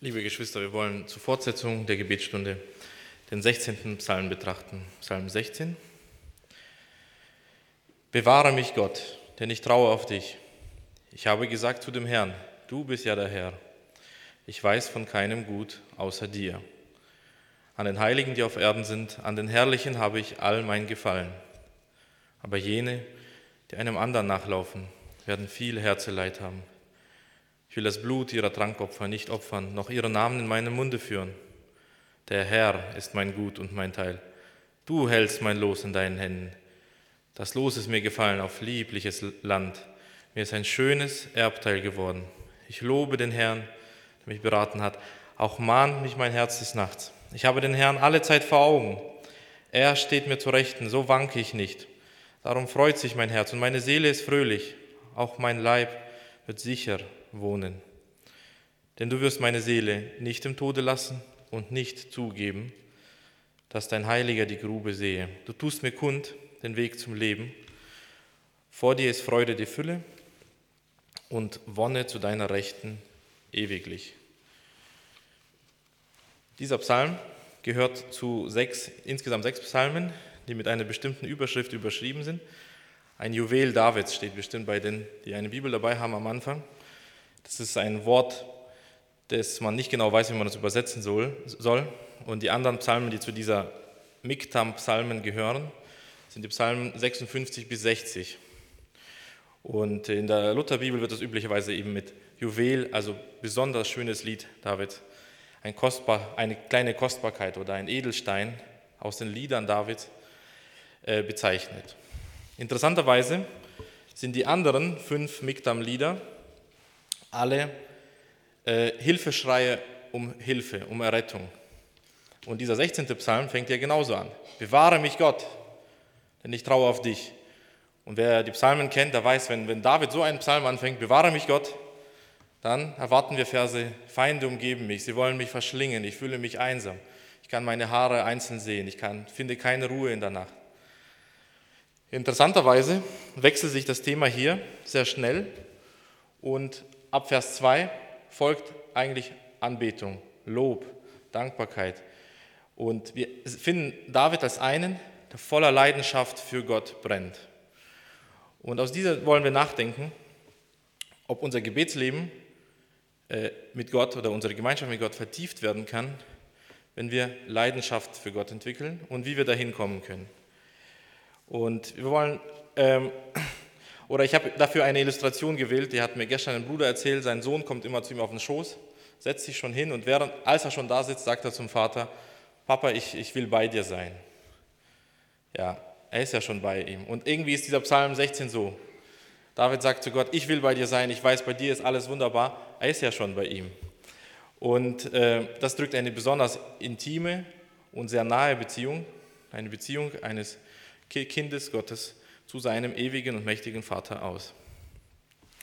Liebe Geschwister, wir wollen zur Fortsetzung der Gebetsstunde den 16. Psalm betrachten. Psalm 16. Bewahre mich, Gott, denn ich traue auf dich. Ich habe gesagt zu dem Herrn, du bist ja der Herr. Ich weiß von keinem Gut außer dir. An den Heiligen, die auf Erden sind, an den Herrlichen habe ich all mein Gefallen. Aber jene, die einem anderen nachlaufen, werden viel Herzeleid haben. Will das Blut ihrer Trankopfer nicht opfern, noch ihren Namen in meinem Munde führen. Der Herr ist mein Gut und mein Teil. Du hältst mein Los in deinen Händen. Das Los ist mir gefallen auf liebliches Land. Mir ist ein schönes Erbteil geworden. Ich lobe den Herrn, der mich beraten hat. Auch mahnt mich mein Herz des Nachts. Ich habe den Herrn alle Zeit vor Augen. Er steht mir zu Rechten, so wanke ich nicht. Darum freut sich mein Herz und meine Seele ist fröhlich. Auch mein Leib wird sicher wohnen. Denn du wirst meine Seele nicht im Tode lassen und nicht zugeben, dass dein Heiliger die Grube sehe. Du tust mir kund den Weg zum Leben. Vor dir ist Freude die Fülle und Wonne zu deiner Rechten ewiglich. Dieser Psalm gehört zu sechs, insgesamt sechs Psalmen, die mit einer bestimmten Überschrift überschrieben sind. Ein Juwel Davids steht bestimmt bei denen, die eine Bibel dabei haben am Anfang. Das ist ein Wort, das man nicht genau weiß, wie man das übersetzen soll. Und die anderen Psalmen, die zu dieser Miktam-Psalmen gehören, sind die Psalmen 56 bis 60. Und in der Lutherbibel wird das üblicherweise eben mit Juwel, also besonders schönes Lied David, ein kostbar, eine kleine Kostbarkeit oder ein Edelstein aus den Liedern Davids äh, bezeichnet. Interessanterweise sind die anderen fünf Miktam-Lieder alle äh, Hilfeschreie um Hilfe, um Errettung. Und dieser 16. Psalm fängt ja genauso an. Bewahre mich Gott, denn ich traue auf dich. Und wer die Psalmen kennt, der weiß, wenn, wenn David so einen Psalm anfängt, bewahre mich Gott, dann erwarten wir Verse, Feinde umgeben mich, sie wollen mich verschlingen, ich fühle mich einsam, ich kann meine Haare einzeln sehen, ich kann, finde keine Ruhe in der Nacht. Interessanterweise wechselt sich das Thema hier sehr schnell und ab Vers 2 folgt eigentlich Anbetung, Lob, Dankbarkeit. Und wir finden David als einen, der voller Leidenschaft für Gott brennt. Und aus dieser wollen wir nachdenken, ob unser Gebetsleben äh, mit Gott oder unsere Gemeinschaft mit Gott vertieft werden kann, wenn wir Leidenschaft für Gott entwickeln und wie wir dahin kommen können. Und wir wollen ähm, oder ich habe dafür eine Illustration gewählt, die hat mir gestern ein Bruder erzählt, sein Sohn kommt immer zu ihm auf den Schoß, setzt sich schon hin und während, als er schon da sitzt, sagt er zum Vater, Papa, ich, ich will bei dir sein. Ja, er ist ja schon bei ihm. Und irgendwie ist dieser Psalm 16 so. David sagt zu Gott, ich will bei dir sein, ich weiß, bei dir ist alles wunderbar. Er ist ja schon bei ihm. Und äh, das drückt eine besonders intime und sehr nahe Beziehung, eine Beziehung eines Kindes Gottes zu seinem ewigen und mächtigen Vater aus.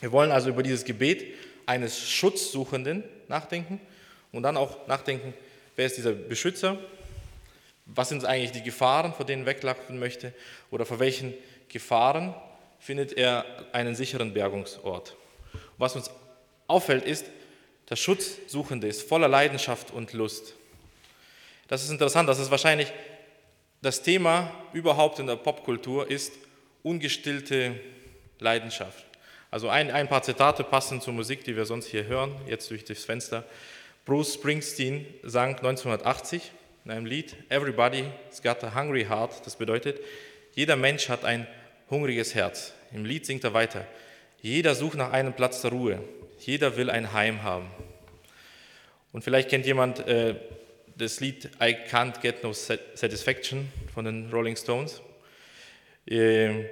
Wir wollen also über dieses Gebet eines Schutzsuchenden nachdenken und dann auch nachdenken, wer ist dieser Beschützer, was sind eigentlich die Gefahren, vor denen weglaufen möchte oder vor welchen Gefahren findet er einen sicheren Bergungsort. was uns auffällt ist, der Schutzsuchende ist voller Leidenschaft und Lust. Das ist interessant, das ist wahrscheinlich das Thema überhaupt in der Popkultur ist, ungestillte Leidenschaft. Also ein, ein paar Zitate passen zur Musik, die wir sonst hier hören, jetzt durch das Fenster. Bruce Springsteen sang 1980 in einem Lied, Everybody's got a hungry heart. Das bedeutet, jeder Mensch hat ein hungriges Herz. Im Lied singt er weiter, jeder sucht nach einem Platz der Ruhe, jeder will ein Heim haben. Und vielleicht kennt jemand äh, das Lied I Can't Get No Satisfaction von den Rolling Stones. Ähm,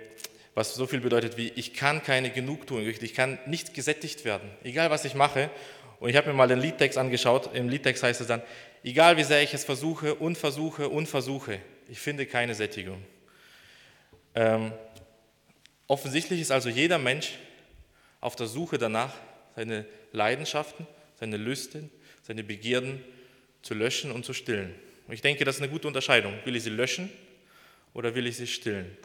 was so viel bedeutet wie, ich kann keine Genugtuung, ich kann nicht gesättigt werden, egal was ich mache. Und ich habe mir mal den Liedtext angeschaut, im Liedtext heißt es dann, egal wie sehr ich es versuche und versuche und versuche, ich finde keine Sättigung. Ähm, offensichtlich ist also jeder Mensch auf der Suche danach, seine Leidenschaften, seine Lüsten, seine Begierden zu löschen und zu stillen. Und ich denke, das ist eine gute Unterscheidung. Will ich sie löschen oder will ich sie stillen?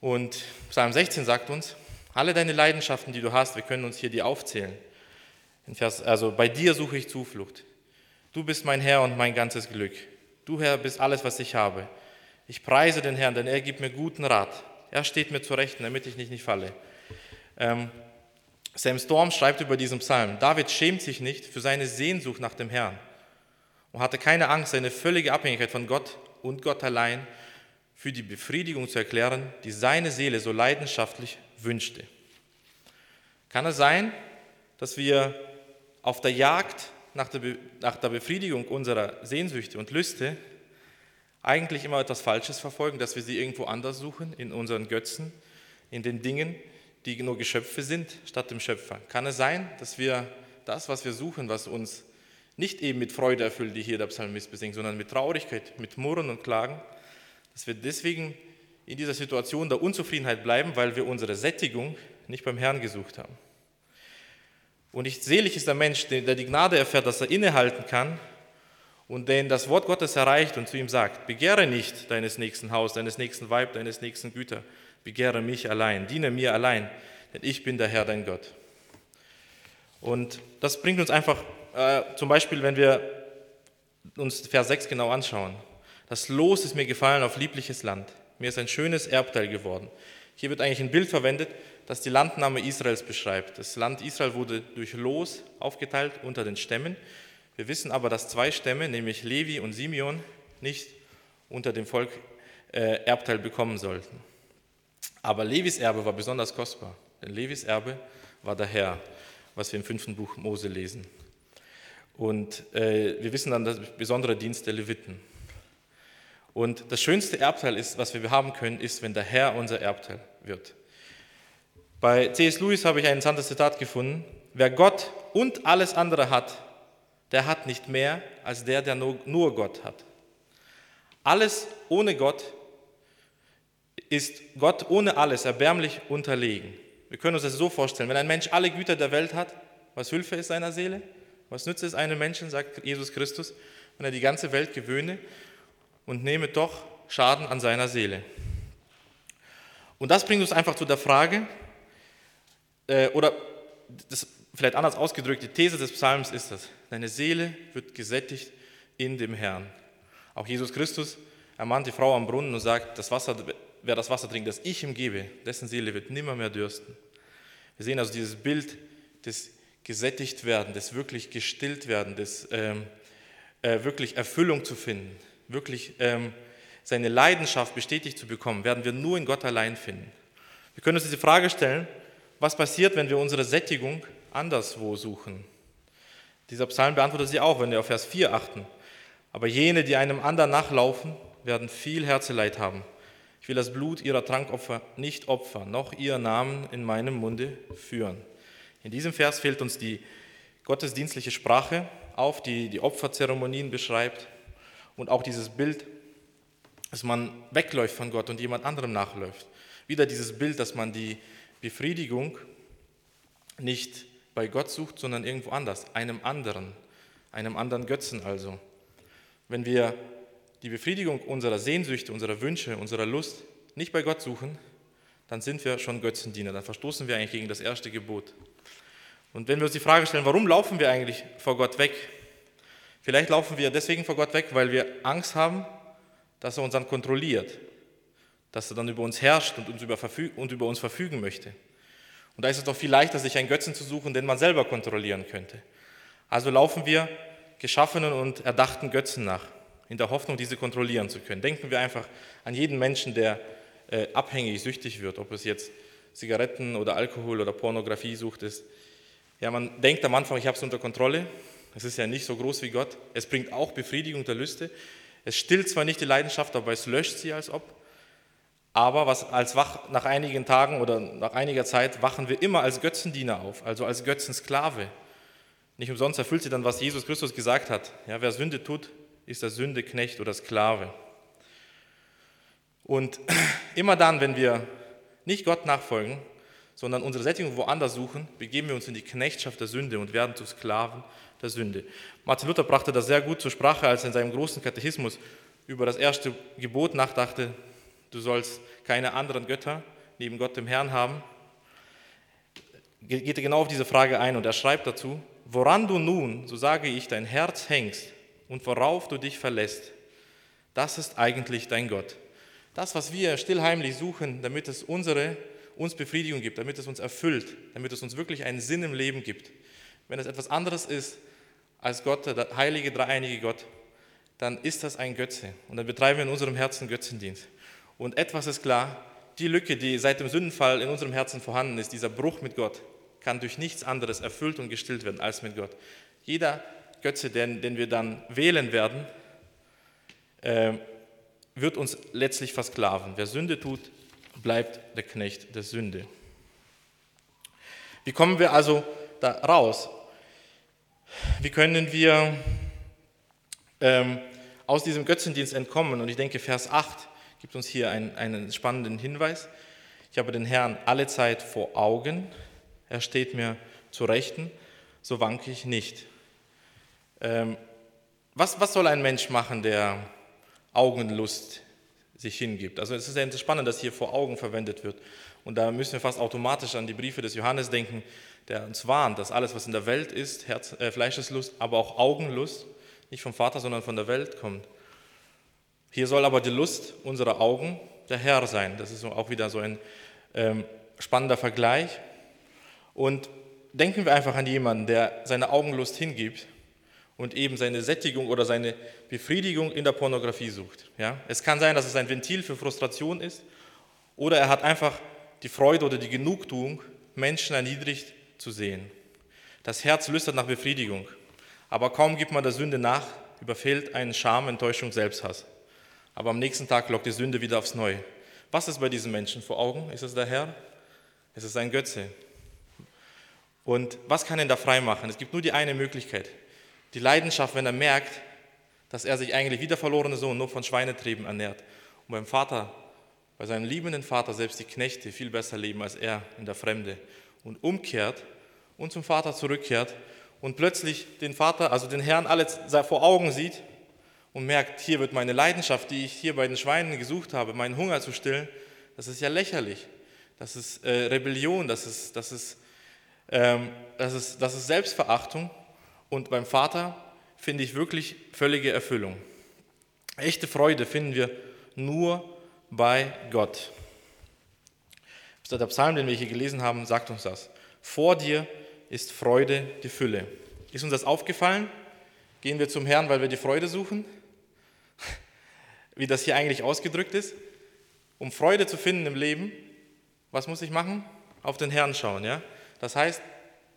Und Psalm 16 sagt uns, alle deine Leidenschaften, die du hast, wir können uns hier die aufzählen. Vers, also bei dir suche ich Zuflucht. Du bist mein Herr und mein ganzes Glück. Du Herr bist alles, was ich habe. Ich preise den Herrn, denn er gibt mir guten Rat. Er steht mir zu Rechten, damit ich nicht, nicht falle. Ähm, Sam Storm schreibt über diesen Psalm, David schämt sich nicht für seine Sehnsucht nach dem Herrn und hatte keine Angst, seine völlige Abhängigkeit von Gott und Gott allein für die Befriedigung zu erklären, die seine Seele so leidenschaftlich wünschte. Kann es sein, dass wir auf der Jagd nach der, Be nach der Befriedigung unserer Sehnsüchte und Lüste eigentlich immer etwas Falsches verfolgen, dass wir sie irgendwo anders suchen, in unseren Götzen, in den Dingen, die nur Geschöpfe sind, statt dem Schöpfer? Kann es sein, dass wir das, was wir suchen, was uns nicht eben mit Freude erfüllt, die hier der Psalmist besingt, sondern mit Traurigkeit, mit Murren und Klagen, dass wir deswegen in dieser Situation der Unzufriedenheit bleiben, weil wir unsere Sättigung nicht beim Herrn gesucht haben. Und nicht selig ist der Mensch, der die Gnade erfährt, dass er innehalten kann und den das Wort Gottes erreicht und zu ihm sagt, begehre nicht deines nächsten Haus, deines nächsten Weib, deines nächsten Güter, begehre mich allein, diene mir allein, denn ich bin der Herr, dein Gott. Und das bringt uns einfach, äh, zum Beispiel, wenn wir uns Vers 6 genau anschauen. Das Los ist mir gefallen auf liebliches Land. Mir ist ein schönes Erbteil geworden. Hier wird eigentlich ein Bild verwendet, das die Landnahme Israels beschreibt. Das Land Israel wurde durch Los aufgeteilt unter den Stämmen. Wir wissen aber, dass zwei Stämme, nämlich Levi und Simeon, nicht unter dem Volk äh, Erbteil bekommen sollten. Aber Levis Erbe war besonders kostbar, denn Levis Erbe war der Herr, was wir im fünften Buch Mose lesen. Und äh, wir wissen dann das besondere Dienst der Leviten. Und das schönste Erbteil ist, was wir haben können, ist, wenn der Herr unser Erbteil wird. Bei C.S. Lewis habe ich ein interessantes Zitat gefunden. Wer Gott und alles andere hat, der hat nicht mehr als der, der nur Gott hat. Alles ohne Gott ist Gott ohne alles erbärmlich unterlegen. Wir können uns das so vorstellen, wenn ein Mensch alle Güter der Welt hat, was Hilfe ist seiner Seele? Was nützt es einem Menschen, sagt Jesus Christus, wenn er die ganze Welt gewöhne und nehme doch Schaden an seiner Seele? Und das bringt uns einfach zu der Frage, äh, oder das, vielleicht anders ausgedrückt, die These des Psalms ist das, deine Seele wird gesättigt in dem Herrn. Auch Jesus Christus ermahnt die Frau am Brunnen und sagt, das Wasser wer das Wasser trinkt, das ich ihm gebe, dessen Seele wird nimmer mehr dürsten. Wir sehen also dieses Bild des gesättigt werden, des wirklich gestillt werden, des ähm, äh, wirklich Erfüllung zu finden, wirklich ähm, seine Leidenschaft bestätigt zu bekommen, werden wir nur in Gott allein finden. Wir können uns diese Frage stellen, was passiert, wenn wir unsere Sättigung anderswo suchen? Dieser Psalm beantwortet sie auch, wenn wir auf Vers 4 achten. Aber jene, die einem anderen nachlaufen, werden viel Herzeleid haben. Ich will das Blut ihrer Trankopfer nicht opfern, noch ihr Namen in meinem Munde führen. In diesem Vers fehlt uns die gottesdienstliche Sprache auf, die die Opferzeremonien beschreibt und auch dieses Bild, dass man wegläuft von Gott und jemand anderem nachläuft. Wieder dieses Bild, dass man die Befriedigung nicht bei Gott sucht, sondern irgendwo anders, einem anderen, einem anderen Götzen also. Wenn wir die Befriedigung unserer Sehnsüchte, unserer Wünsche, unserer Lust nicht bei Gott suchen, dann sind wir schon Götzendiener, dann verstoßen wir eigentlich gegen das erste Gebot. Und wenn wir uns die Frage stellen, warum laufen wir eigentlich vor Gott weg? Vielleicht laufen wir deswegen vor Gott weg, weil wir Angst haben, dass er uns dann kontrolliert, dass er dann über uns herrscht und, uns über, und über uns verfügen möchte. Und da ist es doch viel leichter, sich einen Götzen zu suchen, den man selber kontrollieren könnte. Also laufen wir geschaffenen und erdachten Götzen nach in der Hoffnung, diese kontrollieren zu können. Denken wir einfach an jeden Menschen, der äh, abhängig, süchtig wird, ob es jetzt Zigaretten oder Alkohol oder Pornografie sucht ist. Ja, man denkt am Anfang, ich habe es unter Kontrolle. Es ist ja nicht so groß wie Gott. Es bringt auch Befriedigung der Lüste. Es stillt zwar nicht die Leidenschaft, aber es löscht sie als ob. Aber was als wach, nach einigen Tagen oder nach einiger Zeit wachen wir immer als Götzendiener auf, also als Götzensklave. Nicht umsonst erfüllt sie dann, was Jesus Christus gesagt hat. Ja, wer Sünde tut, ist der Sündeknecht oder Sklave. Und immer dann, wenn wir nicht Gott nachfolgen, sondern unsere Sättigung woanders suchen, begeben wir uns in die Knechtschaft der Sünde und werden zu Sklaven der Sünde. Martin Luther brachte das sehr gut zur Sprache, als er in seinem großen Katechismus über das erste Gebot nachdachte, du sollst keine anderen Götter neben Gott dem Herrn haben. Geht er genau auf diese Frage ein und er schreibt dazu, woran du nun, so sage ich, dein Herz hängst und worauf du dich verlässt, das ist eigentlich dein Gott. Das, was wir stillheimlich suchen, damit es unsere, uns Befriedigung gibt, damit es uns erfüllt, damit es uns wirklich einen Sinn im Leben gibt. Wenn es etwas anderes ist als Gott, der heilige, dreieinige Gott, dann ist das ein Götze. Und dann betreiben wir in unserem Herzen Götzendienst. Und etwas ist klar, die Lücke, die seit dem Sündenfall in unserem Herzen vorhanden ist, dieser Bruch mit Gott, kann durch nichts anderes erfüllt und gestillt werden als mit Gott. Jeder Götze, den, den wir dann wählen werden, äh, wird uns letztlich versklaven. Wer Sünde tut, bleibt der Knecht der Sünde. Wie kommen wir also da raus? Wie können wir ähm, aus diesem Götzendienst entkommen? Und ich denke, Vers 8 gibt uns hier einen, einen spannenden Hinweis. Ich habe den Herrn alle Zeit vor Augen, er steht mir zu Rechten, so wanke ich nicht. Ähm, was, was soll ein Mensch machen, der Augenlust sich hingibt? Also es ist sehr spannend, dass hier vor Augen verwendet wird. Und da müssen wir fast automatisch an die Briefe des Johannes denken, der uns warnt, dass alles, was in der Welt ist, Herz, äh, Fleischeslust, aber auch Augenlust, nicht vom Vater, sondern von der Welt kommt. Hier soll aber die Lust unserer Augen der Herr sein. Das ist auch wieder so ein ähm, spannender Vergleich. Und denken wir einfach an jemanden, der seine Augenlust hingibt und eben seine Sättigung oder seine Befriedigung in der Pornografie sucht. Ja? Es kann sein, dass es ein Ventil für Frustration ist oder er hat einfach die Freude oder die Genugtuung, Menschen erniedrigt zu sehen. Das Herz lüstert nach Befriedigung, aber kaum gibt man der Sünde nach, überfällt einen Scham, Enttäuschung, Selbsthass aber am nächsten Tag lockt die Sünde wieder aufs Neue. Was ist bei diesen Menschen vor Augen? Ist es der Herr? Ist es ein Götze? Und was kann ihn da frei machen? Es gibt nur die eine Möglichkeit. Die Leidenschaft, wenn er merkt, dass er sich eigentlich wie der verlorene Sohn nur von Schweinetrieben ernährt und beim Vater, bei seinem liebenden Vater selbst die Knechte viel besser leben als er in der Fremde und umkehrt und zum Vater zurückkehrt und plötzlich den Vater, also den Herrn alles vor Augen sieht und merkt, hier wird meine Leidenschaft, die ich hier bei den Schweinen gesucht habe, meinen Hunger zu stillen, das ist ja lächerlich. Das ist äh, Rebellion, das ist, das, ist, ähm, das, ist, das ist Selbstverachtung. Und beim Vater finde ich wirklich völlige Erfüllung. Echte Freude finden wir nur bei Gott. Der Psalm, den wir hier gelesen haben, sagt uns das. Vor dir ist Freude die Fülle. Ist uns das aufgefallen? Gehen wir zum Herrn, weil wir die Freude suchen? wie das hier eigentlich ausgedrückt ist. Um Freude zu finden im Leben, was muss ich machen? Auf den Herrn schauen. Ja? Das heißt,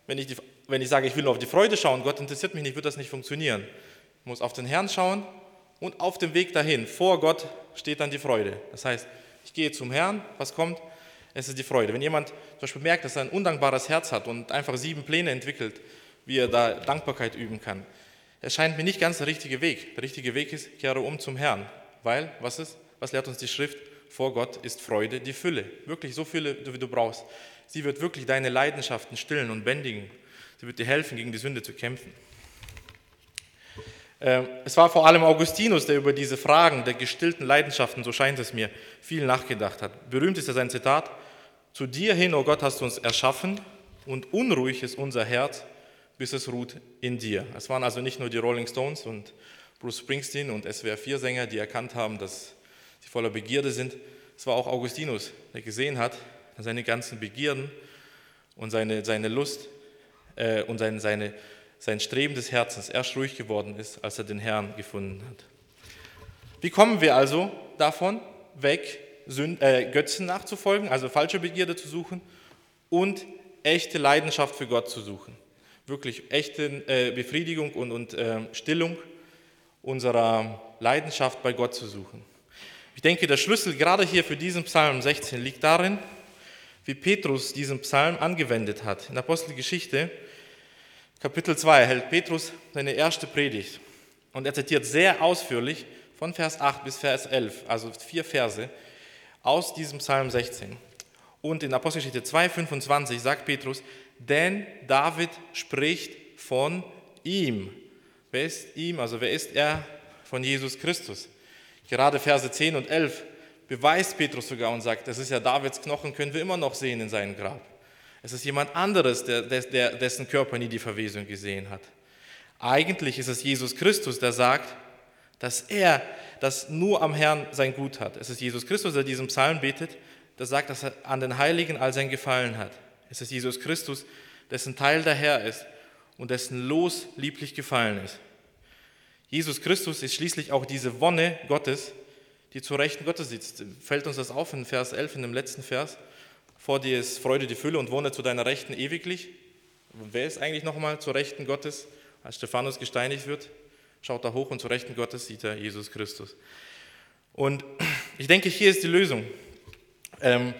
wenn ich, die, wenn ich sage, ich will nur auf die Freude schauen, Gott interessiert mich nicht, wird das nicht funktionieren. Ich muss auf den Herrn schauen und auf dem Weg dahin, vor Gott, steht dann die Freude. Das heißt, ich gehe zum Herrn, was kommt? Es ist die Freude. Wenn jemand zum Beispiel merkt, dass er ein undankbares Herz hat und einfach sieben Pläne entwickelt, wie er da Dankbarkeit üben kann, es scheint mir nicht ganz der richtige Weg. Der richtige Weg ist, kehre um zum Herrn. Weil, was ist? Was lehrt uns die Schrift? Vor Gott ist Freude die Fülle. Wirklich so viele, wie du brauchst. Sie wird wirklich deine Leidenschaften stillen und bändigen. Sie wird dir helfen, gegen die Sünde zu kämpfen. Ähm, es war vor allem Augustinus, der über diese Fragen der gestillten Leidenschaften, so scheint es mir, viel nachgedacht hat. Berühmt ist ja sein Zitat, zu dir hin, o oh Gott, hast du uns erschaffen und unruhig ist unser Herz, bis es ruht in dir. Es waren also nicht nur die Rolling Stones und Bruce Springsteen und SWR4-Sänger, die erkannt haben, dass sie voller Begierde sind. Es war auch Augustinus, der gesehen hat, dass seine ganzen Begierden und seine, seine Lust äh, und sein, seine, sein Streben des Herzens erst ruhig geworden ist, als er den Herrn gefunden hat. Wie kommen wir also davon weg, Sünd, äh, Götzen nachzufolgen, also falsche Begierde zu suchen und echte Leidenschaft für Gott zu suchen? Wirklich echte äh, Befriedigung und, und äh, Stillung unserer Leidenschaft bei Gott zu suchen. Ich denke, der Schlüssel gerade hier für diesen Psalm 16 liegt darin, wie Petrus diesen Psalm angewendet hat. In Apostelgeschichte, Kapitel 2, hält Petrus seine erste Predigt und er zitiert sehr ausführlich von Vers 8 bis Vers 11, also vier Verse, aus diesem Psalm 16. Und in Apostelgeschichte 2, 25 sagt Petrus, denn David spricht von ihm, Wer ist ihm, also wer ist er von Jesus Christus? Gerade Verse 10 und 11 beweist Petrus sogar und sagt, das ist ja Davids Knochen, können wir immer noch sehen in seinem Grab. Es ist jemand anderes, der, der, dessen Körper nie die Verwesung gesehen hat. Eigentlich ist es Jesus Christus, der sagt, dass er, das nur am Herrn sein Gut hat. Es ist Jesus Christus, der diesen Psalm betet, der sagt, dass er an den Heiligen all sein Gefallen hat. Es ist Jesus Christus, dessen Teil der Herr ist und dessen Los lieblich gefallen ist. Jesus Christus ist schließlich auch diese Wonne Gottes, die zur Rechten Gottes sitzt. Fällt uns das auf in Vers 11, in dem letzten Vers? Vor dir ist Freude die Fülle und wohne zu deiner Rechten ewiglich. Wer ist eigentlich nochmal zur Rechten Gottes, als Stephanus gesteinigt wird? Schaut da hoch und zur Rechten Gottes sieht er Jesus Christus. Und ich denke, hier ist die Lösung. Ähm,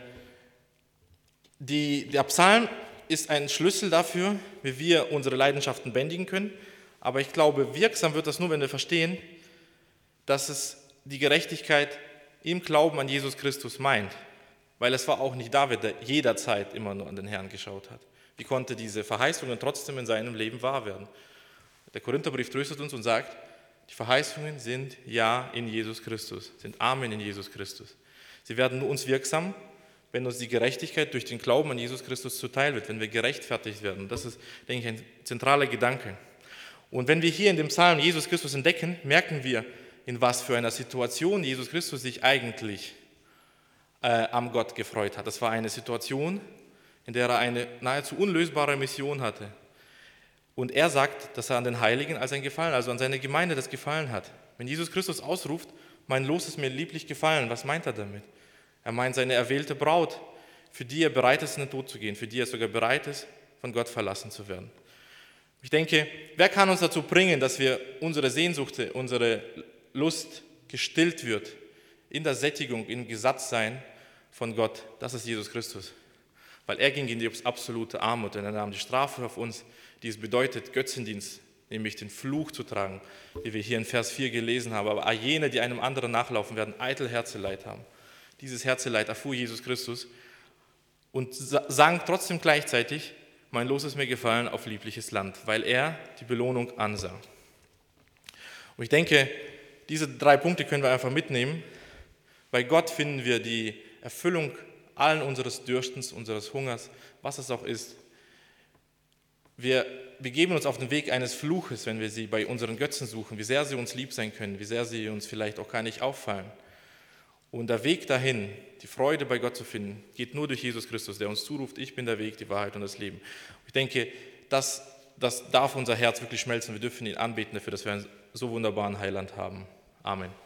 die, der Psalm ist ein Schlüssel dafür, wie wir unsere Leidenschaften bändigen können. Aber ich glaube, wirksam wird das nur, wenn wir verstehen, dass es die Gerechtigkeit im Glauben an Jesus Christus meint. Weil es war auch nicht David, der jederzeit immer nur an den Herrn geschaut hat. Wie konnte diese Verheißungen trotzdem in seinem Leben wahr werden? Der Korintherbrief tröstet uns und sagt, die Verheißungen sind Ja in Jesus Christus, sind Amen in Jesus Christus. Sie werden nur uns wirksam, wenn uns die Gerechtigkeit durch den Glauben an Jesus Christus zuteil wird, wenn wir gerechtfertigt werden. Das ist, denke ich, ein zentraler Gedanke. Und wenn wir hier in dem Psalm Jesus Christus entdecken, merken wir, in was für einer Situation Jesus Christus sich eigentlich äh, am Gott gefreut hat. Das war eine Situation, in der er eine nahezu unlösbare Mission hatte. Und er sagt, dass er an den Heiligen als ein Gefallen, also an seine Gemeinde das Gefallen hat. Wenn Jesus Christus ausruft, mein Los ist mir lieblich gefallen, was meint er damit? Er meint seine erwählte Braut, für die er bereit ist, in den Tod zu gehen, für die er sogar bereit ist, von Gott verlassen zu werden. Ich denke, wer kann uns dazu bringen, dass wir unsere Sehnsucht, unsere Lust gestillt wird in der Sättigung, im Gesatztsein von Gott? Das ist Jesus Christus. Weil er ging in die absolute Armut und er nahm die Strafe auf uns, die es bedeutet, Götzendienst, nämlich den Fluch zu tragen, wie wir hier in Vers 4 gelesen haben. Aber jene, die einem anderen nachlaufen, werden eitel Herzeleid haben. Dieses Herzeleid erfuhr Jesus Christus und sang trotzdem gleichzeitig, mein Los ist mir gefallen auf liebliches Land, weil er die Belohnung ansah. Und ich denke, diese drei Punkte können wir einfach mitnehmen. Bei Gott finden wir die Erfüllung allen unseres Dürstens, unseres Hungers, was es auch ist. Wir begeben uns auf den Weg eines Fluches, wenn wir sie bei unseren Götzen suchen, wie sehr sie uns lieb sein können, wie sehr sie uns vielleicht auch gar nicht auffallen. Und der Weg dahin, die Freude bei Gott zu finden, geht nur durch Jesus Christus, der uns zuruft, ich bin der Weg, die Wahrheit und das Leben. Ich denke, das, das darf unser Herz wirklich schmelzen. Wir dürfen ihn anbeten dafür, dass wir einen so wunderbaren Heiland haben. Amen.